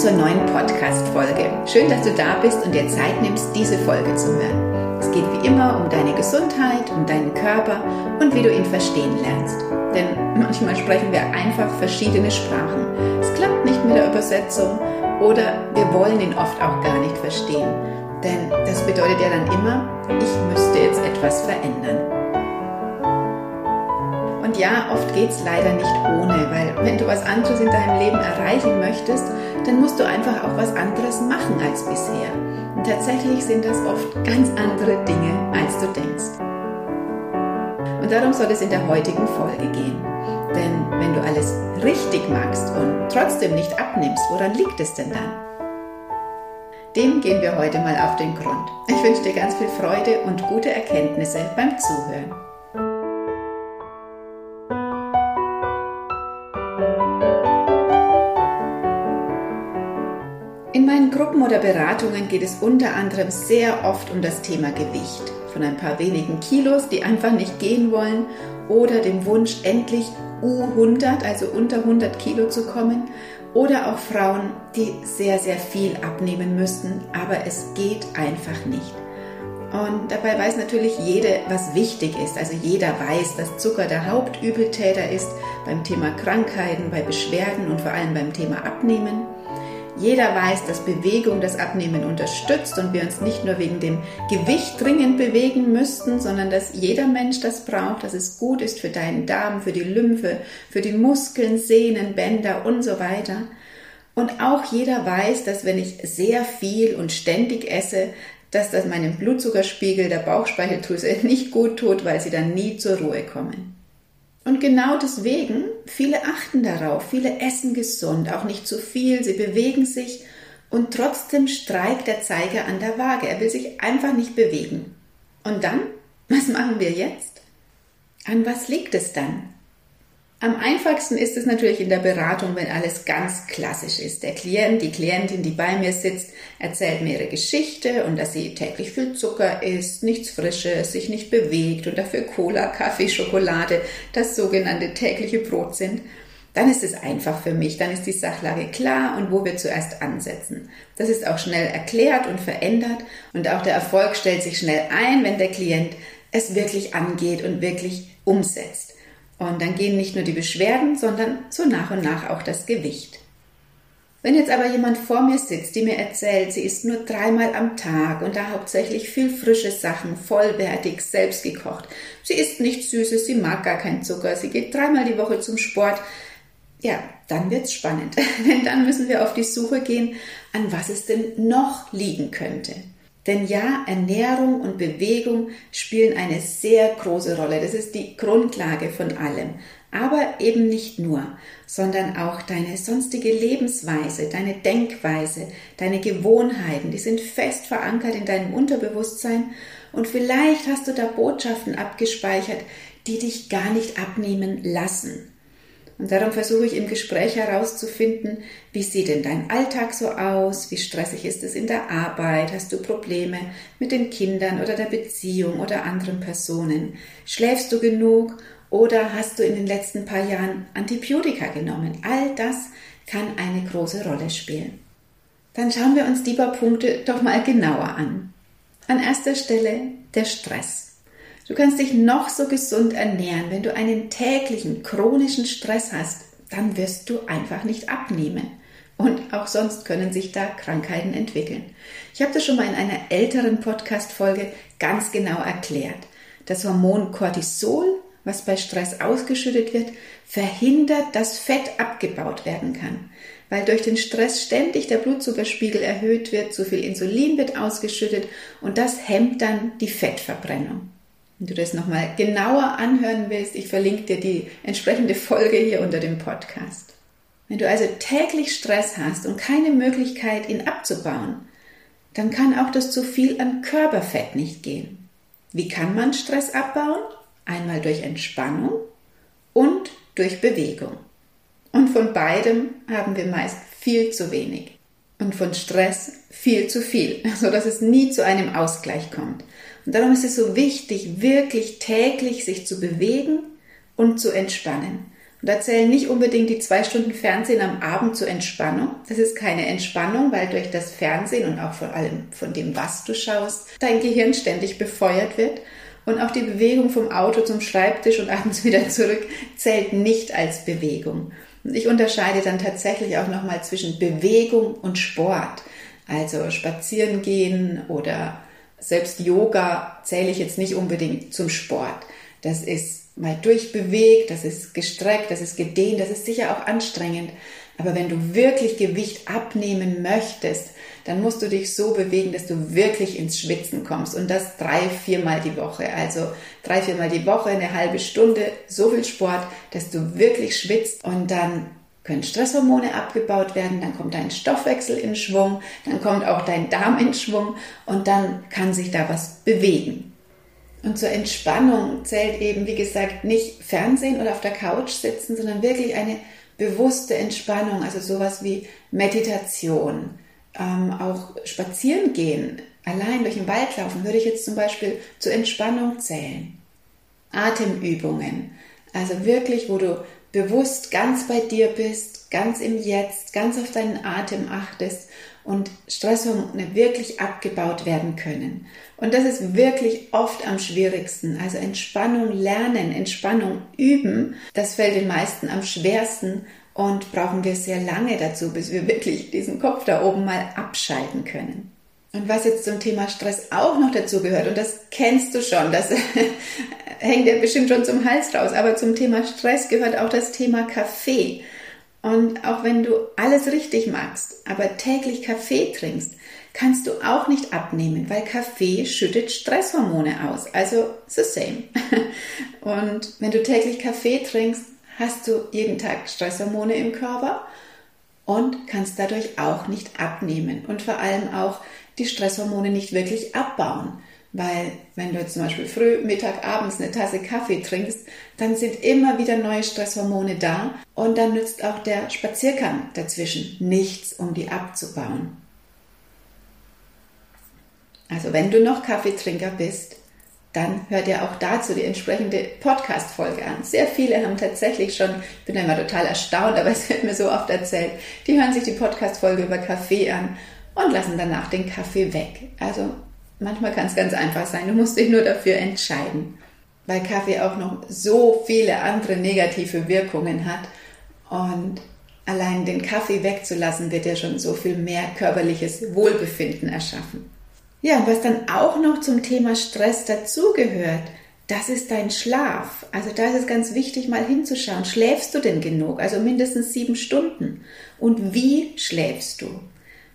zur neuen Podcast-Folge. Schön, dass du da bist und dir Zeit nimmst, diese Folge zu hören. Es geht wie immer um deine Gesundheit, um deinen Körper und wie du ihn verstehen lernst. Denn manchmal sprechen wir einfach verschiedene Sprachen. Es klappt nicht mit der Übersetzung oder wir wollen ihn oft auch gar nicht verstehen. Denn das bedeutet ja dann immer, ich müsste jetzt etwas verändern. Und ja, oft geht es leider nicht ohne, weil wenn du was anderes in deinem Leben erreichen möchtest, dann musst du einfach auch was anderes machen als bisher. Und tatsächlich sind das oft ganz andere Dinge, als du denkst. Und darum soll es in der heutigen Folge gehen. Denn wenn du alles richtig machst und trotzdem nicht abnimmst, woran liegt es denn dann? Dem gehen wir heute mal auf den Grund. Ich wünsche dir ganz viel Freude und gute Erkenntnisse beim Zuhören. In meinen Gruppen oder Beratungen geht es unter anderem sehr oft um das Thema Gewicht. Von ein paar wenigen Kilos, die einfach nicht gehen wollen, oder dem Wunsch, endlich U100, also unter 100 Kilo zu kommen, oder auch Frauen, die sehr, sehr viel abnehmen müssten, aber es geht einfach nicht. Und dabei weiß natürlich jede, was wichtig ist. Also jeder weiß, dass Zucker der Hauptübeltäter ist beim Thema Krankheiten, bei Beschwerden und vor allem beim Thema Abnehmen. Jeder weiß, dass Bewegung das Abnehmen unterstützt und wir uns nicht nur wegen dem Gewicht dringend bewegen müssten, sondern dass jeder Mensch das braucht, dass es gut ist für deinen Darm, für die Lymphe, für die Muskeln, Sehnen, Bänder und so weiter. Und auch jeder weiß, dass wenn ich sehr viel und ständig esse, dass das meinem Blutzuckerspiegel der Bauchspeicheldrüse nicht gut tut, weil sie dann nie zur Ruhe kommen. Und genau deswegen, viele achten darauf, viele essen gesund, auch nicht zu viel, sie bewegen sich und trotzdem streikt der Zeiger an der Waage. Er will sich einfach nicht bewegen. Und dann, was machen wir jetzt? An was liegt es dann? Am einfachsten ist es natürlich in der Beratung, wenn alles ganz klassisch ist. Der Klient, die Klientin, die bei mir sitzt, erzählt mir ihre Geschichte und dass sie täglich viel Zucker isst, nichts Frisches, sich nicht bewegt und dafür Cola, Kaffee, Schokolade das sogenannte tägliche Brot sind. Dann ist es einfach für mich, dann ist die Sachlage klar und wo wir zuerst ansetzen. Das ist auch schnell erklärt und verändert und auch der Erfolg stellt sich schnell ein, wenn der Klient es wirklich angeht und wirklich umsetzt. Und dann gehen nicht nur die Beschwerden, sondern so nach und nach auch das Gewicht. Wenn jetzt aber jemand vor mir sitzt, die mir erzählt, sie isst nur dreimal am Tag und da hauptsächlich viel frische Sachen, vollwertig, selbst gekocht. Sie isst nichts Süßes, sie mag gar keinen Zucker, sie geht dreimal die Woche zum Sport. Ja, dann wird's spannend, denn dann müssen wir auf die Suche gehen, an was es denn noch liegen könnte. Denn ja, Ernährung und Bewegung spielen eine sehr große Rolle. Das ist die Grundlage von allem. Aber eben nicht nur, sondern auch deine sonstige Lebensweise, deine Denkweise, deine Gewohnheiten, die sind fest verankert in deinem Unterbewusstsein und vielleicht hast du da Botschaften abgespeichert, die dich gar nicht abnehmen lassen. Und darum versuche ich im Gespräch herauszufinden, wie sieht denn dein Alltag so aus? Wie stressig ist es in der Arbeit? Hast du Probleme mit den Kindern oder der Beziehung oder anderen Personen? Schläfst du genug oder hast du in den letzten paar Jahren Antibiotika genommen? All das kann eine große Rolle spielen. Dann schauen wir uns die paar Punkte doch mal genauer an. An erster Stelle der Stress. Du kannst dich noch so gesund ernähren. Wenn du einen täglichen chronischen Stress hast, dann wirst du einfach nicht abnehmen. Und auch sonst können sich da Krankheiten entwickeln. Ich habe das schon mal in einer älteren Podcast-Folge ganz genau erklärt. Das Hormon Cortisol, was bei Stress ausgeschüttet wird, verhindert, dass Fett abgebaut werden kann. Weil durch den Stress ständig der Blutzuckerspiegel erhöht wird, zu viel Insulin wird ausgeschüttet und das hemmt dann die Fettverbrennung. Wenn du das nochmal genauer anhören willst, ich verlinke dir die entsprechende Folge hier unter dem Podcast. Wenn du also täglich Stress hast und keine Möglichkeit, ihn abzubauen, dann kann auch das zu viel an Körperfett nicht gehen. Wie kann man Stress abbauen? Einmal durch Entspannung und durch Bewegung. Und von beidem haben wir meist viel zu wenig. Und von Stress viel zu viel, sodass es nie zu einem Ausgleich kommt. Und darum ist es so wichtig, wirklich täglich sich zu bewegen und zu entspannen. Und da zählen nicht unbedingt die zwei Stunden Fernsehen am Abend zur Entspannung. Das ist keine Entspannung, weil durch das Fernsehen und auch vor allem von dem, was du schaust, dein Gehirn ständig befeuert wird. Und auch die Bewegung vom Auto zum Schreibtisch und abends wieder zurück zählt nicht als Bewegung. Ich unterscheide dann tatsächlich auch nochmal zwischen Bewegung und Sport. Also spazieren gehen oder selbst Yoga zähle ich jetzt nicht unbedingt zum Sport. Das ist mal durchbewegt, das ist gestreckt, das ist gedehnt, das ist sicher auch anstrengend. Aber wenn du wirklich Gewicht abnehmen möchtest, dann musst du dich so bewegen, dass du wirklich ins Schwitzen kommst. Und das drei, viermal die Woche. Also drei, viermal die Woche, eine halbe Stunde, so viel Sport, dass du wirklich schwitzt. Und dann können Stresshormone abgebaut werden, dann kommt dein Stoffwechsel in Schwung, dann kommt auch dein Darm in Schwung und dann kann sich da was bewegen. Und zur Entspannung zählt eben, wie gesagt, nicht Fernsehen oder auf der Couch sitzen, sondern wirklich eine bewusste Entspannung, also sowas wie Meditation, ähm, auch spazieren gehen, allein durch den Wald laufen, würde ich jetzt zum Beispiel zur Entspannung zählen. Atemübungen, also wirklich, wo du bewusst ganz bei dir bist, ganz im Jetzt, ganz auf deinen Atem achtest und Stresshormone wirklich abgebaut werden können. Und das ist wirklich oft am schwierigsten. Also Entspannung lernen, Entspannung üben, das fällt den meisten am schwersten und brauchen wir sehr lange dazu, bis wir wirklich diesen Kopf da oben mal abschalten können. Und was jetzt zum Thema Stress auch noch dazu gehört, und das kennst du schon, das hängt dir bestimmt schon zum Hals raus, aber zum Thema Stress gehört auch das Thema Kaffee. Und auch wenn du alles richtig magst, aber täglich Kaffee trinkst, kannst du auch nicht abnehmen, weil Kaffee schüttet Stresshormone aus. Also the same. Und wenn du täglich Kaffee trinkst, hast du jeden Tag Stresshormone im Körper und kannst dadurch auch nicht abnehmen und vor allem auch die Stresshormone nicht wirklich abbauen. Weil wenn du jetzt zum Beispiel früh, Mittag, abends eine Tasse Kaffee trinkst, dann sind immer wieder neue Stresshormone da und dann nützt auch der Spaziergang dazwischen nichts, um die abzubauen. Also wenn du noch Kaffeetrinker bist, dann hör dir auch dazu die entsprechende Podcast-Folge an. Sehr viele haben tatsächlich schon, ich bin immer total erstaunt, aber es wird mir so oft erzählt, die hören sich die Podcast-Folge über Kaffee an und lassen danach den Kaffee weg. Also manchmal kann es ganz einfach sein. Du musst dich nur dafür entscheiden, weil Kaffee auch noch so viele andere negative Wirkungen hat und allein den Kaffee wegzulassen wird ja schon so viel mehr körperliches Wohlbefinden erschaffen. Ja, und was dann auch noch zum Thema Stress dazugehört, das ist dein Schlaf. Also da ist es ganz wichtig, mal hinzuschauen. Schläfst du denn genug? Also mindestens sieben Stunden. Und wie schläfst du?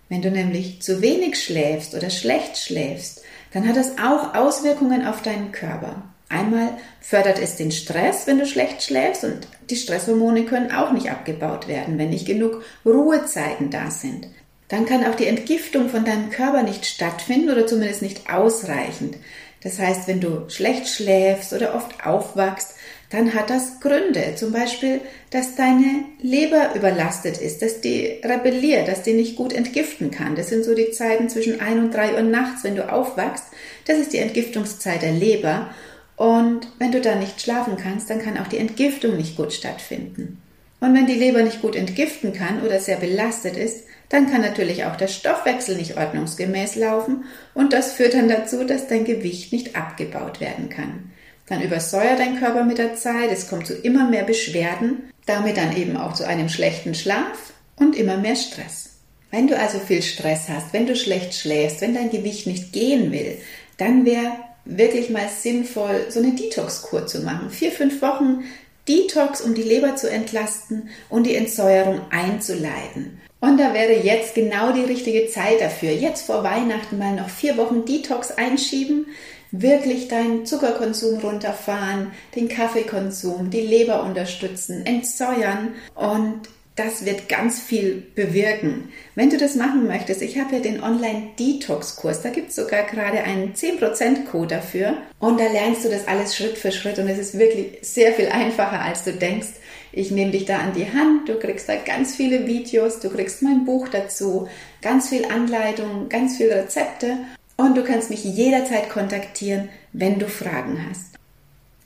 Wenn du nämlich zu wenig schläfst oder schlecht schläfst, dann hat das auch Auswirkungen auf deinen Körper. Einmal fördert es den Stress, wenn du schlecht schläfst und die Stresshormone können auch nicht abgebaut werden, wenn nicht genug Ruhezeiten da sind. Dann kann auch die Entgiftung von deinem Körper nicht stattfinden oder zumindest nicht ausreichend. Das heißt, wenn du schlecht schläfst oder oft aufwachst, dann hat das Gründe. Zum Beispiel, dass deine Leber überlastet ist, dass die rebelliert, dass die nicht gut entgiften kann. Das sind so die Zeiten zwischen ein und drei Uhr nachts, wenn du aufwachst. Das ist die Entgiftungszeit der Leber. Und wenn du da nicht schlafen kannst, dann kann auch die Entgiftung nicht gut stattfinden. Und wenn die Leber nicht gut entgiften kann oder sehr belastet ist, dann kann natürlich auch der Stoffwechsel nicht ordnungsgemäß laufen und das führt dann dazu, dass dein Gewicht nicht abgebaut werden kann. Dann übersäuert dein Körper mit der Zeit, es kommt zu immer mehr Beschwerden, damit dann eben auch zu einem schlechten Schlaf und immer mehr Stress. Wenn du also viel Stress hast, wenn du schlecht schläfst, wenn dein Gewicht nicht gehen will, dann wäre wirklich mal sinnvoll, so eine Detox-Kur zu machen. Vier, fünf Wochen Detox, um die Leber zu entlasten und die Entsäuerung einzuleiten. Und da wäre jetzt genau die richtige Zeit dafür. Jetzt vor Weihnachten mal noch vier Wochen Detox einschieben, wirklich deinen Zuckerkonsum runterfahren, den Kaffeekonsum, die Leber unterstützen, entsäuern und das wird ganz viel bewirken. Wenn du das machen möchtest, ich habe ja den Online-Detox-Kurs, da gibt es sogar gerade einen 10%-Code dafür und da lernst du das alles Schritt für Schritt und es ist wirklich sehr viel einfacher, als du denkst. Ich nehme dich da an die Hand, du kriegst da ganz viele Videos, du kriegst mein Buch dazu, ganz viel Anleitung, ganz viele Rezepte und du kannst mich jederzeit kontaktieren, wenn du Fragen hast.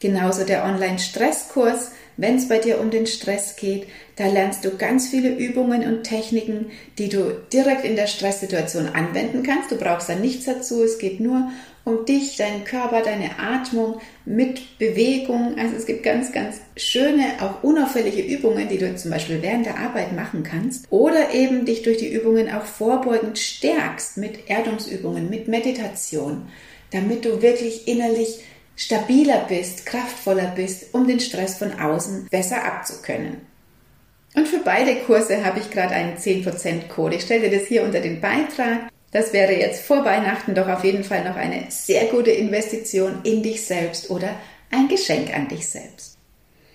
Genauso der Online-Stresskurs wenn es bei dir um den Stress geht. Da lernst du ganz viele Übungen und Techniken, die du direkt in der Stresssituation anwenden kannst. Du brauchst da nichts dazu. Es geht nur um dich, deinen Körper, deine Atmung mit Bewegung. Also es gibt ganz, ganz schöne, auch unauffällige Übungen, die du zum Beispiel während der Arbeit machen kannst. Oder eben dich durch die Übungen auch vorbeugend stärkst mit Erdungsübungen, mit Meditation, damit du wirklich innerlich stabiler bist, kraftvoller bist, um den Stress von außen besser abzukönnen. Und für beide Kurse habe ich gerade einen 10% Code. Ich stelle dir das hier unter den Beitrag. Das wäre jetzt vor Weihnachten doch auf jeden Fall noch eine sehr gute Investition in dich selbst oder ein Geschenk an dich selbst.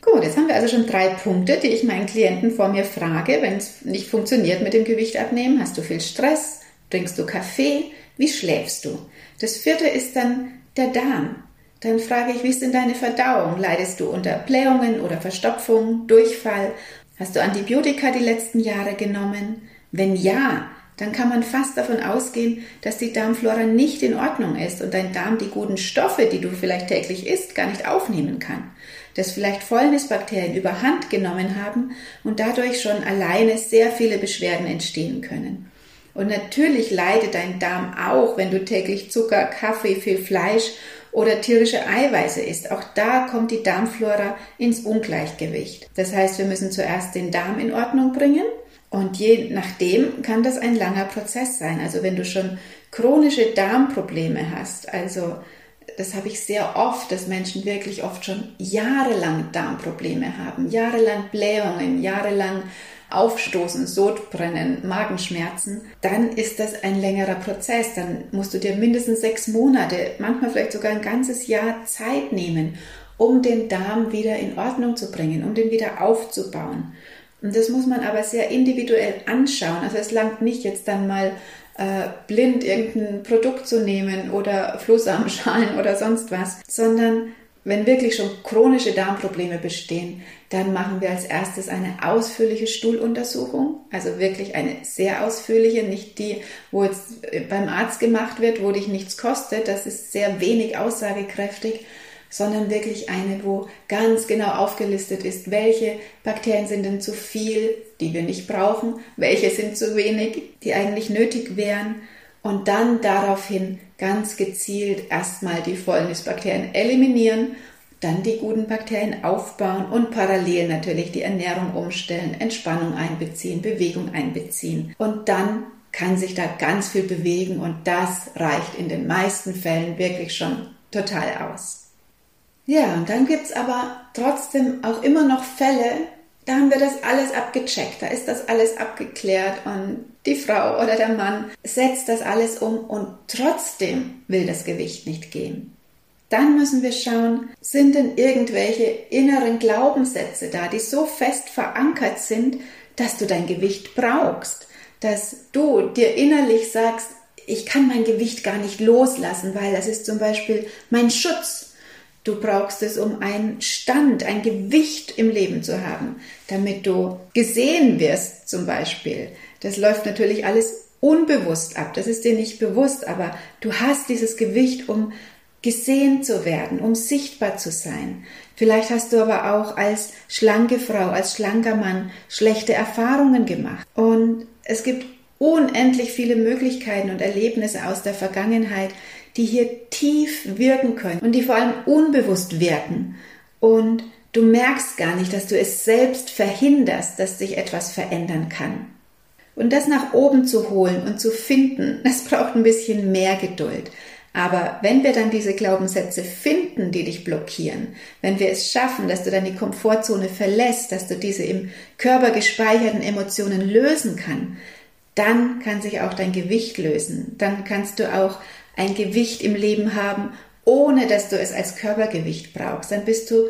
Gut, jetzt haben wir also schon drei Punkte, die ich meinen Klienten vor mir frage, wenn es nicht funktioniert mit dem Gewicht abnehmen. Hast du viel Stress? Trinkst du Kaffee? Wie schläfst du? Das vierte ist dann der Darm. Dann frage ich, wie ist denn deine Verdauung? Leidest du unter Blähungen oder Verstopfung, Durchfall? Hast du Antibiotika die letzten Jahre genommen? Wenn ja, dann kann man fast davon ausgehen, dass die Darmflora nicht in Ordnung ist und dein Darm die guten Stoffe, die du vielleicht täglich isst, gar nicht aufnehmen kann. Dass vielleicht Fäulnisbakterien überhand genommen haben und dadurch schon alleine sehr viele Beschwerden entstehen können. Und natürlich leidet dein Darm auch, wenn du täglich Zucker, Kaffee, viel Fleisch oder tierische Eiweiße isst. Auch da kommt die Darmflora ins Ungleichgewicht. Das heißt, wir müssen zuerst den Darm in Ordnung bringen und je nachdem kann das ein langer Prozess sein. Also wenn du schon chronische Darmprobleme hast, also das habe ich sehr oft, dass Menschen wirklich oft schon jahrelang Darmprobleme haben, jahrelang Blähungen, jahrelang Aufstoßen, Sodbrennen, Magenschmerzen, dann ist das ein längerer Prozess. Dann musst du dir mindestens sechs Monate, manchmal vielleicht sogar ein ganzes Jahr Zeit nehmen, um den Darm wieder in Ordnung zu bringen, um den wieder aufzubauen. Und das muss man aber sehr individuell anschauen. Also es langt nicht jetzt dann mal äh, blind irgendein Produkt zu nehmen oder Flohsamenschalen oder sonst was, sondern wenn wirklich schon chronische Darmprobleme bestehen, dann machen wir als erstes eine ausführliche Stuhluntersuchung, also wirklich eine sehr ausführliche, nicht die, wo jetzt beim Arzt gemacht wird, wo dich nichts kostet, das ist sehr wenig aussagekräftig, sondern wirklich eine, wo ganz genau aufgelistet ist, welche Bakterien sind denn zu viel, die wir nicht brauchen, welche sind zu wenig, die eigentlich nötig wären und dann daraufhin ganz gezielt erstmal die Fäulnisbakterien eliminieren, dann die guten Bakterien aufbauen und parallel natürlich die Ernährung umstellen, Entspannung einbeziehen, Bewegung einbeziehen. Und dann kann sich da ganz viel bewegen und das reicht in den meisten Fällen wirklich schon total aus. Ja, und dann gibt es aber trotzdem auch immer noch Fälle, da haben wir das alles abgecheckt, da ist das alles abgeklärt und die Frau oder der Mann setzt das alles um und trotzdem will das Gewicht nicht gehen. Dann müssen wir schauen, sind denn irgendwelche inneren Glaubenssätze da, die so fest verankert sind, dass du dein Gewicht brauchst, dass du dir innerlich sagst, ich kann mein Gewicht gar nicht loslassen, weil das ist zum Beispiel mein Schutz. Du brauchst es, um einen Stand, ein Gewicht im Leben zu haben, damit du gesehen wirst zum Beispiel. Das läuft natürlich alles unbewusst ab, das ist dir nicht bewusst, aber du hast dieses Gewicht, um gesehen zu werden, um sichtbar zu sein. Vielleicht hast du aber auch als schlanke Frau, als schlanker Mann schlechte Erfahrungen gemacht. Und es gibt unendlich viele Möglichkeiten und Erlebnisse aus der Vergangenheit, die hier tief wirken können und die vor allem unbewusst wirken. Und du merkst gar nicht, dass du es selbst verhinderst, dass sich etwas verändern kann. Und das nach oben zu holen und zu finden, das braucht ein bisschen mehr Geduld. Aber wenn wir dann diese Glaubenssätze finden, die dich blockieren, wenn wir es schaffen, dass du dann die Komfortzone verlässt, dass du diese im Körper gespeicherten Emotionen lösen kann, dann kann sich auch dein Gewicht lösen. Dann kannst du auch ein Gewicht im Leben haben, ohne dass du es als Körpergewicht brauchst. Dann bist du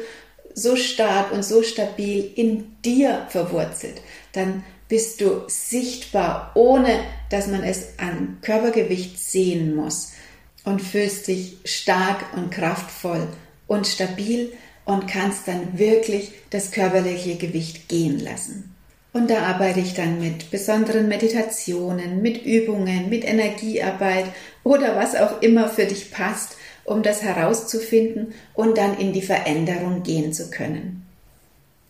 so stark und so stabil in dir verwurzelt. Dann bist du sichtbar, ohne dass man es an Körpergewicht sehen muss und fühlst dich stark und kraftvoll und stabil und kannst dann wirklich das körperliche Gewicht gehen lassen. Und da arbeite ich dann mit besonderen Meditationen, mit Übungen, mit Energiearbeit oder was auch immer für dich passt, um das herauszufinden und dann in die Veränderung gehen zu können.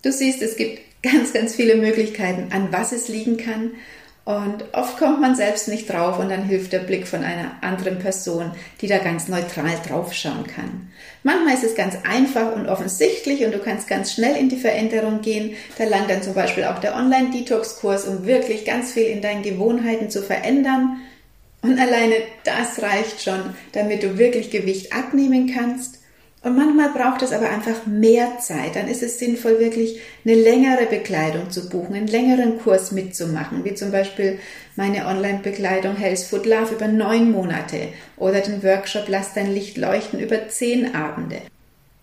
Du siehst, es gibt ganz, ganz viele Möglichkeiten, an was es liegen kann. Und oft kommt man selbst nicht drauf und dann hilft der Blick von einer anderen Person, die da ganz neutral draufschauen kann. Manchmal ist es ganz einfach und offensichtlich und du kannst ganz schnell in die Veränderung gehen. Da langt dann zum Beispiel auch der Online-Detox-Kurs, um wirklich ganz viel in deinen Gewohnheiten zu verändern. Und alleine das reicht schon, damit du wirklich Gewicht abnehmen kannst. Und manchmal braucht es aber einfach mehr Zeit. Dann ist es sinnvoll, wirklich eine längere Bekleidung zu buchen, einen längeren Kurs mitzumachen, wie zum Beispiel meine Online-Bekleidung Health Food Love über neun Monate oder den Workshop Lass dein Licht leuchten über zehn Abende.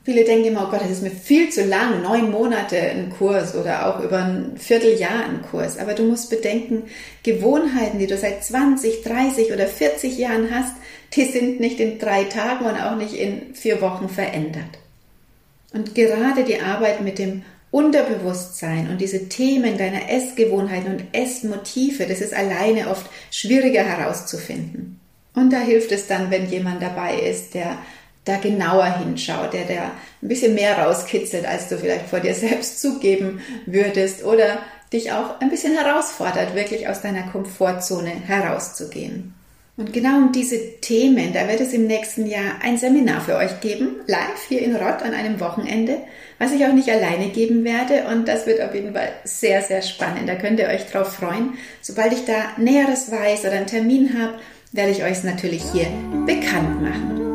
Viele denken immer, oh Gott, das ist mir viel zu lang, neun Monate ein Kurs oder auch über ein Vierteljahr ein Kurs. Aber du musst bedenken, Gewohnheiten, die du seit 20, 30 oder 40 Jahren hast, die sind nicht in drei Tagen und auch nicht in vier Wochen verändert. Und gerade die Arbeit mit dem Unterbewusstsein und diese Themen deiner Essgewohnheiten und Essmotive, das ist alleine oft schwieriger herauszufinden. Und da hilft es dann, wenn jemand dabei ist, der da genauer hinschaut, der da ein bisschen mehr rauskitzelt, als du vielleicht vor dir selbst zugeben würdest oder dich auch ein bisschen herausfordert, wirklich aus deiner Komfortzone herauszugehen. Und genau um diese Themen, da wird es im nächsten Jahr ein Seminar für euch geben, live hier in Rott an einem Wochenende, was ich auch nicht alleine geben werde. Und das wird auf jeden Fall sehr, sehr spannend. Da könnt ihr euch drauf freuen. Sobald ich da Näheres weiß oder einen Termin habe, werde ich euch natürlich hier bekannt machen.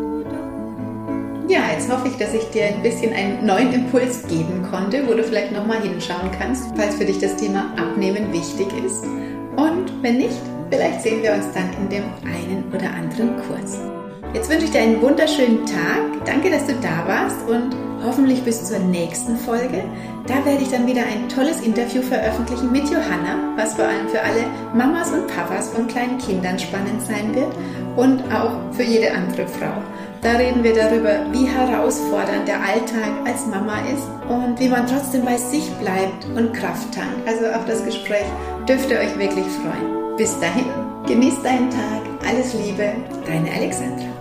Ja, jetzt hoffe ich, dass ich dir ein bisschen einen neuen Impuls geben konnte, wo du vielleicht nochmal hinschauen kannst, falls für dich das Thema Abnehmen wichtig ist. Und wenn nicht, vielleicht sehen wir uns dann in dem einen oder anderen Kurs. Jetzt wünsche ich dir einen wunderschönen Tag. Danke, dass du da warst und hoffentlich bis zur nächsten Folge. Da werde ich dann wieder ein tolles Interview veröffentlichen mit Johanna, was vor allem für alle Mamas und Papas von kleinen Kindern spannend sein wird und auch für jede andere Frau. Da reden wir darüber, wie herausfordernd der Alltag als Mama ist und wie man trotzdem bei sich bleibt und Kraft tankt. Also auf das Gespräch dürft ihr euch wirklich freuen. Bis dahin, genießt deinen Tag, alles Liebe, deine Alexandra.